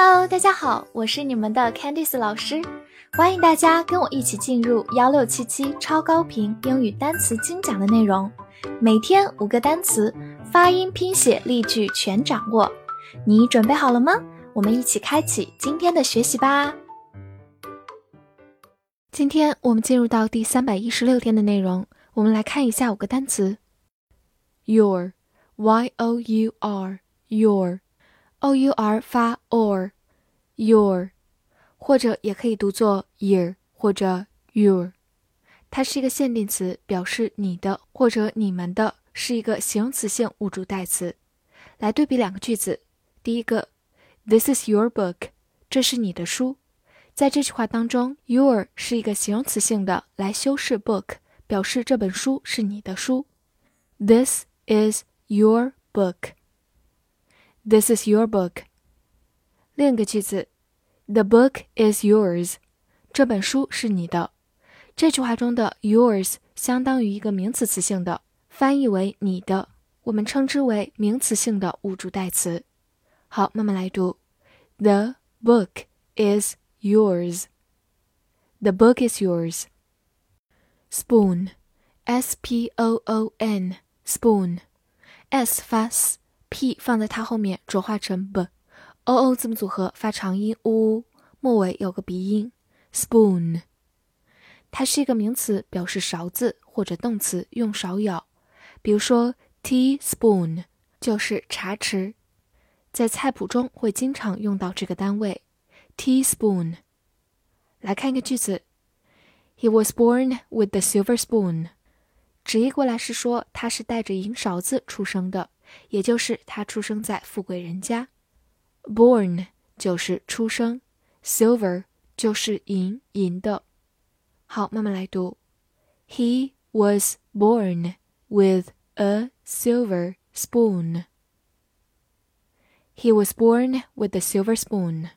Hello，大家好，我是你们的 Candice 老师，欢迎大家跟我一起进入幺六七七超高频英语单词精讲的内容，每天五个单词，发音、拼写、例句全掌握，你准备好了吗？我们一起开启今天的学习吧。今天我们进入到第三百一十六天的内容，我们来看一下五个单词：your，y o u r，your。O u r 发 or，your，或者也可以读作 year 或者 your，它是一个限定词，表示你的或者你们的，是一个形容词性物主代词。来对比两个句子，第一个，This is your book，这是你的书。在这句话当中，your 是一个形容词性的，来修饰 book，表示这本书是你的书。This is your book。This is your book。另一个句子，The book is yours。这本书是你的。这句话中的 yours 相当于一个名词词性的，翻译为你的，我们称之为名词性的物主代词。好，慢慢来读。The book is yours. The book is yours. Spoon, S P O O N, spoon, S 发 s。 P 放在它后面浊化成 b，o o 字母组合发长音 u，末尾有个鼻音 spoon。它是一个名词，表示勺子或者动词用勺舀。比如说 teaspoon 就是茶匙，在菜谱中会经常用到这个单位 teaspoon。来看一个句子，He was born with the silver spoon。直译过来是说他是带着银勺子出生的。也就是他出生在富贵人家，born 就是出生，silver 就是银银的。好，慢慢来读。He was born with a silver spoon. He was born with a silver spoon.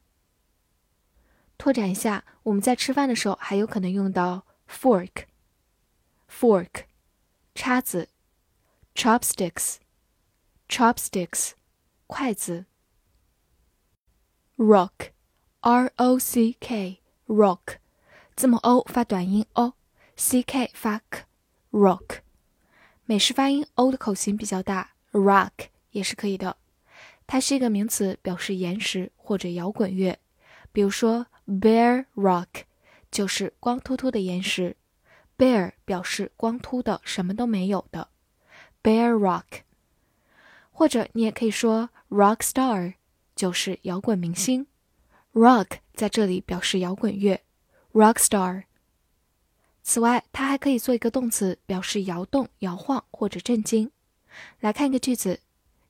拓展一下，我们在吃饭的时候还有可能用到 fork，fork，叉子，chopsticks。 chopsticks，筷子。rock，r o c k，rock，字母 o 发短音 o，c k 发 k，rock，美式发音 o 的口型比较大，rock 也是可以的。它是一个名词，表示岩石或者摇滚乐。比如说 bare rock，就是光秃秃的岩石。bare 表示光秃的，什么都没有的。bare rock。或者你也可以说 rock star，就是摇滚明星。rock 在这里表示摇滚乐，rock star。此外，它还可以做一个动词，表示摇动、摇晃或者震惊。来看一个句子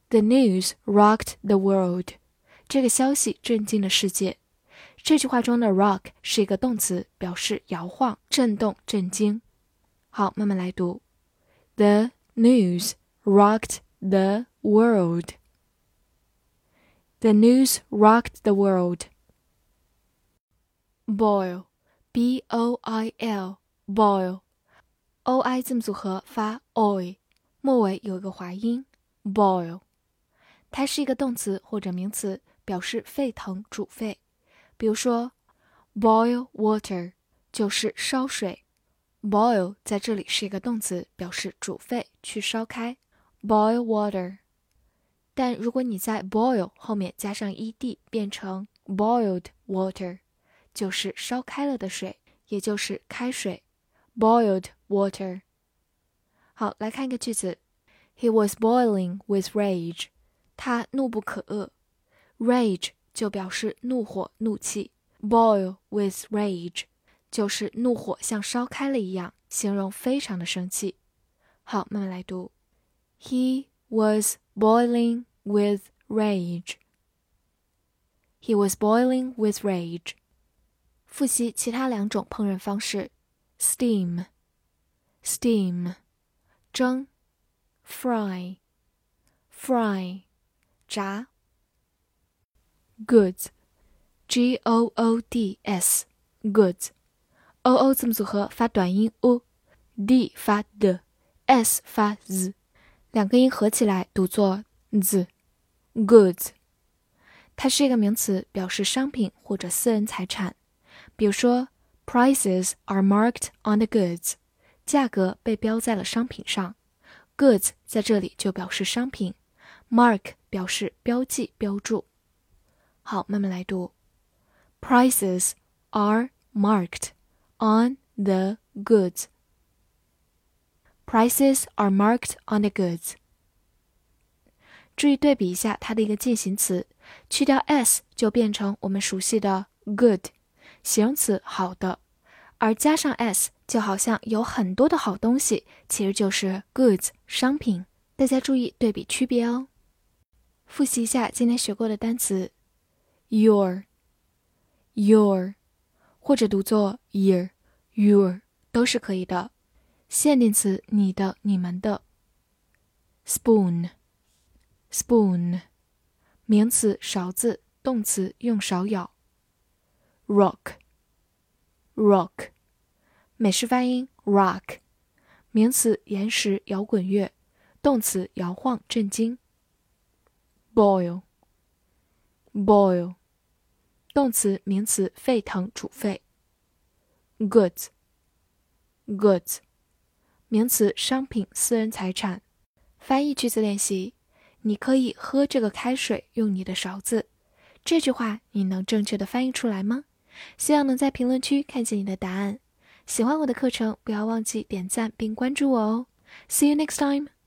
：The news rocked the world。这个消息震惊了世界。这句话中的 rock 是一个动词，表示摇晃、震动、震惊。好，慢慢来读：The news rocked the world. The news rocked the world. Boil, b o i l, boil, o i 字母组合发 oi，末尾有一个滑音 boil。它是一个动词或者名词，表示沸腾、煮沸。比如说，boil water 就是烧水。boil 在这里是一个动词，表示煮沸、去烧开。boil water。 但如果你在 boil 后面加上 ed，变成 boiled water，就是烧开了的水，也就是开水，boiled water。好，来看一个句子，He was boiling with rage，他怒不可遏，rage 就表示怒火、怒气，boil with rage 就是怒火像烧开了一样，形容非常的生气。好，慢慢来读，He was boiling with rage. He was boiling with rage. 复习其他两种烹饪方式：steam, steam，蒸；fry, fry，炸；goods, g o o d s, goods。o o 字母组合发短音 u，d 发 d，s 发 z，两个音合起来读作 z goods， 它是一个名词，表示商品或者私人财产。比如说，prices are marked on the goods，价格被标在了商品上。goods 在这里就表示商品，mark 表示标记、标注。好，慢慢来读，prices are marked on the goods。Prices are marked on the goods。 注意对比一下它的一个进行词，去掉 s 就变成我们熟悉的 good，形容词好的，而加上 s 就好像有很多的好东西，其实就是 goods 商品。大家注意对比区别哦。复习一下今天学过的单词，your，your，或者读作 year，your 都是可以的。限定词，你的、你们的。spoon spoon，名词，勺子；动词，用勺舀。rock，rock，美式发音，rock，名词，岩石、摇滚乐；动词，摇晃、震惊。boil，boil，动词、名词，沸腾、煮沸。goods，goods。名词：商品、私人财产。翻译句子练习：你可以喝这个开水，用你的勺子。这句话你能正确的翻译出来吗？希望能在评论区看见你的答案。喜欢我的课程，不要忘记点赞并关注我哦。See you next time.